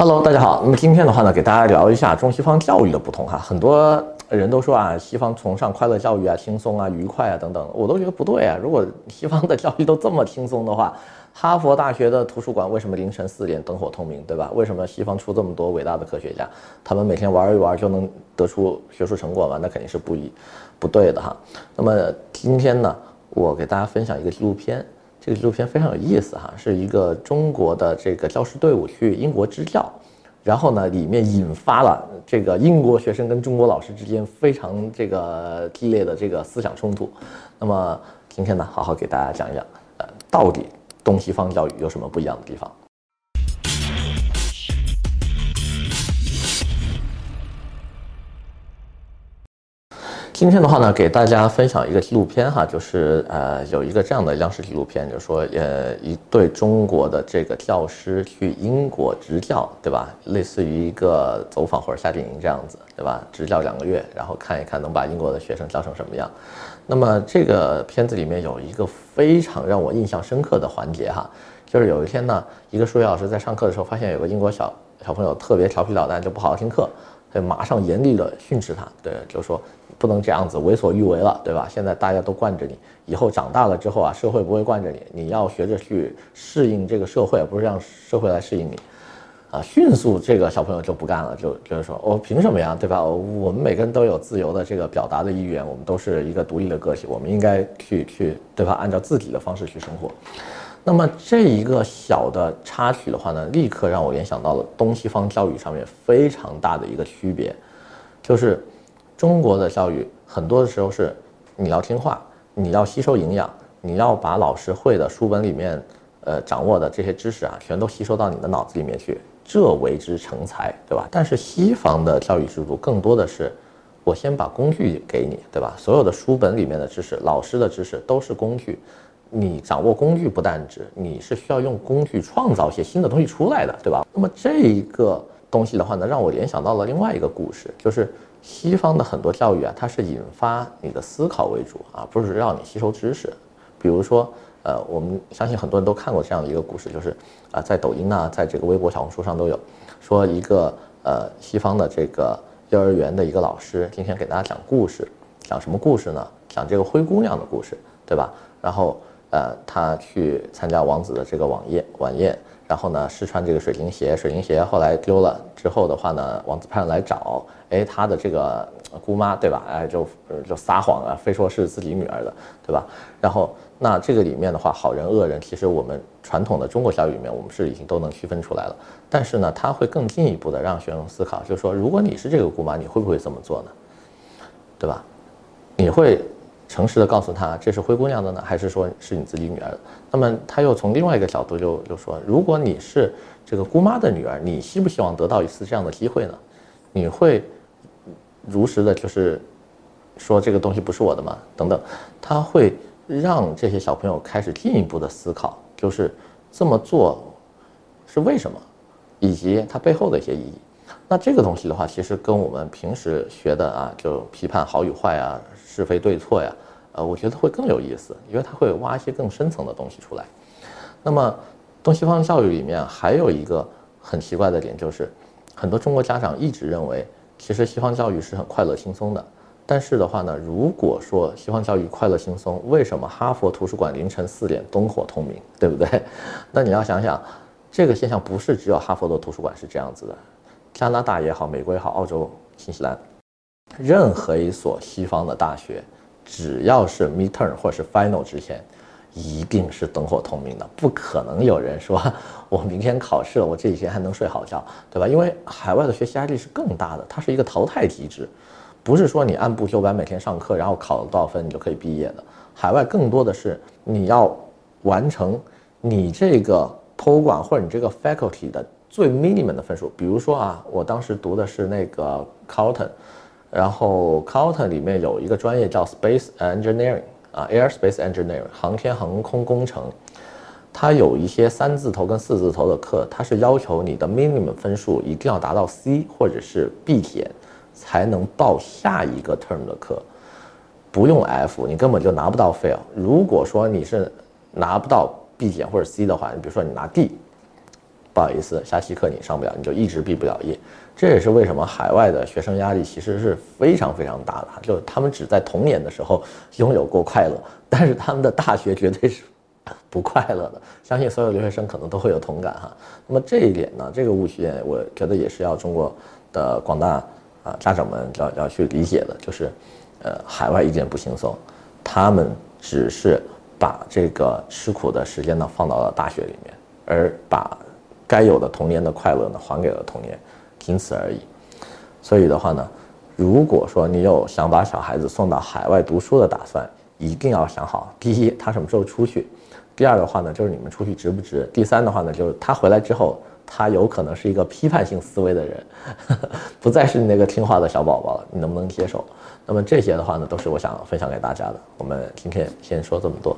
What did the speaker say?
Hello，大家好。那么今天的话呢，给大家聊一下中西方教育的不同哈。很多人都说啊，西方崇尚快乐教育啊，轻松啊，愉快啊等等，我都觉得不对啊。如果西方的教育都这么轻松的话，哈佛大学的图书馆为什么凌晨四点灯火通明，对吧？为什么西方出这么多伟大的科学家，他们每天玩一玩就能得出学术成果吗？那肯定是不一不对的哈。那么今天呢，我给大家分享一个纪录片。这个纪录片非常有意思哈，是一个中国的这个教师队伍去英国支教，然后呢，里面引发了这个英国学生跟中国老师之间非常这个激烈的这个思想冲突。那么今天呢，好好给大家讲一讲，呃，到底东西方教育有什么不一样的地方？今天的话呢，给大家分享一个纪录片哈，就是呃有一个这样的央视纪录片，就是说呃一对中国的这个教师去英国执教，对吧？类似于一个走访或者夏令营这样子，对吧？执教两个月，然后看一看能把英国的学生教成什么样。那么这个片子里面有一个非常让我印象深刻的环节哈，就是有一天呢，一个数学老师在上课的时候发现有个英国小小朋友特别调皮捣蛋，就不好好听课。他马上严厉地训斥他，对，就说不能这样子为所欲为了，对吧？现在大家都惯着你，以后长大了之后啊，社会不会惯着你，你要学着去适应这个社会，不是让社会来适应你，啊，迅速这个小朋友就不干了，就就是说，我凭什么呀，对吧？我们每个人都有自由的这个表达的意愿，我们都是一个独立的个体，我们应该去去，对吧？按照自己的方式去生活。那么这一个小的插曲的话呢，立刻让我联想到了东西方教育上面非常大的一个区别，就是中国的教育很多的时候是你要听话，你要吸收营养，你要把老师会的书本里面呃掌握的这些知识啊，全都吸收到你的脑子里面去，这为之成才，对吧？但是西方的教育制度更多的是，我先把工具给你，对吧？所有的书本里面的知识，老师的知识都是工具。你掌握工具不单指，你是需要用工具创造一些新的东西出来的，对吧？那么这一个东西的话呢，让我联想到了另外一个故事，就是西方的很多教育啊，它是引发你的思考为主啊，不是让你吸收知识。比如说，呃，我们相信很多人都看过这样的一个故事，就是啊，在抖音呢，在这个微博、小红书上都有，说一个呃西方的这个幼儿园的一个老师，今天给大家讲故事，讲什么故事呢？讲这个灰姑娘的故事，对吧？然后。呃，他去参加王子的这个晚宴，晚宴，然后呢试穿这个水晶鞋，水晶鞋后来丢了之后的话呢，王子派人来找，哎，他的这个姑妈对吧？哎，就就撒谎啊，非说是自己女儿的，对吧？然后那这个里面的话，好人恶人，其实我们传统的中国教育里面，我们是已经都能区分出来了。但是呢，他会更进一步的让学生思考，就是说，如果你是这个姑妈，你会不会这么做呢？对吧？你会？诚实的告诉他，这是灰姑娘的呢，还是说是你自己女儿的？那么他又从另外一个角度就就说，如果你是这个姑妈的女儿，你希不希望得到一次这样的机会呢？你会如实的，就是说这个东西不是我的吗？等等，他会让这些小朋友开始进一步的思考，就是这么做是为什么，以及它背后的一些意义。那这个东西的话，其实跟我们平时学的啊，就批判好与坏啊，是非对错呀，呃，我觉得会更有意思，因为它会挖一些更深层的东西出来。那么，东西方教育里面还有一个很奇怪的点，就是很多中国家长一直认为，其实西方教育是很快乐轻松的。但是的话呢，如果说西方教育快乐轻松，为什么哈佛图书馆凌晨四点灯火通明，对不对？那你要想想，这个现象不是只有哈佛的图书馆是这样子的。加拿大也好，美国也好，澳洲、新西兰，任何一所西方的大学，只要是 midterm 或是 final 之前，一定是灯火通明的，不可能有人说我明天考试了，我这几天还能睡好觉，对吧？因为海外的学习压力是更大的，它是一个淘汰机制，不是说你按部就班每天上课，然后考了多少分你就可以毕业的。海外更多的是你要完成你这个托儿馆或者你这个 faculty 的。最 minimum 的分数，比如说啊，我当时读的是那个 Carlton，然后 Carlton 里面有一个专业叫 Space Engineering 啊，Airspace Engineering 航天航空工程，它有一些三字头跟四字头的课，它是要求你的 minimum 分数一定要达到 C 或者是 B 减，才能报下一个 term 的课，不用 F 你根本就拿不到 fail。如果说你是拿不到 B 减或者 C 的话，你比如说你拿 D。不好意思，下期课你上不了，你就一直毕不了业。这也是为什么海外的学生压力其实是非常非常大的，就他们只在童年的时候拥有过快乐，但是他们的大学绝对是不快乐的。相信所有留学生可能都会有同感哈。那么这一点呢，这个误区我觉得也是要中国的广大啊家长们要要去理解的，就是，呃，海外一点不轻松，他们只是把这个吃苦的时间呢放到了大学里面，而把该有的童年的快乐呢还给了童年。仅此而已，所以的话呢，如果说你有想把小孩子送到海外读书的打算，一定要想好：第一，他什么时候出去；第二的话呢，就是你们出去值不值；第三的话呢，就是他回来之后，他有可能是一个批判性思维的人，不再是你那个听话的小宝宝了，你能不能接受？那么这些的话呢，都是我想分享给大家的。我们今天先说这么多。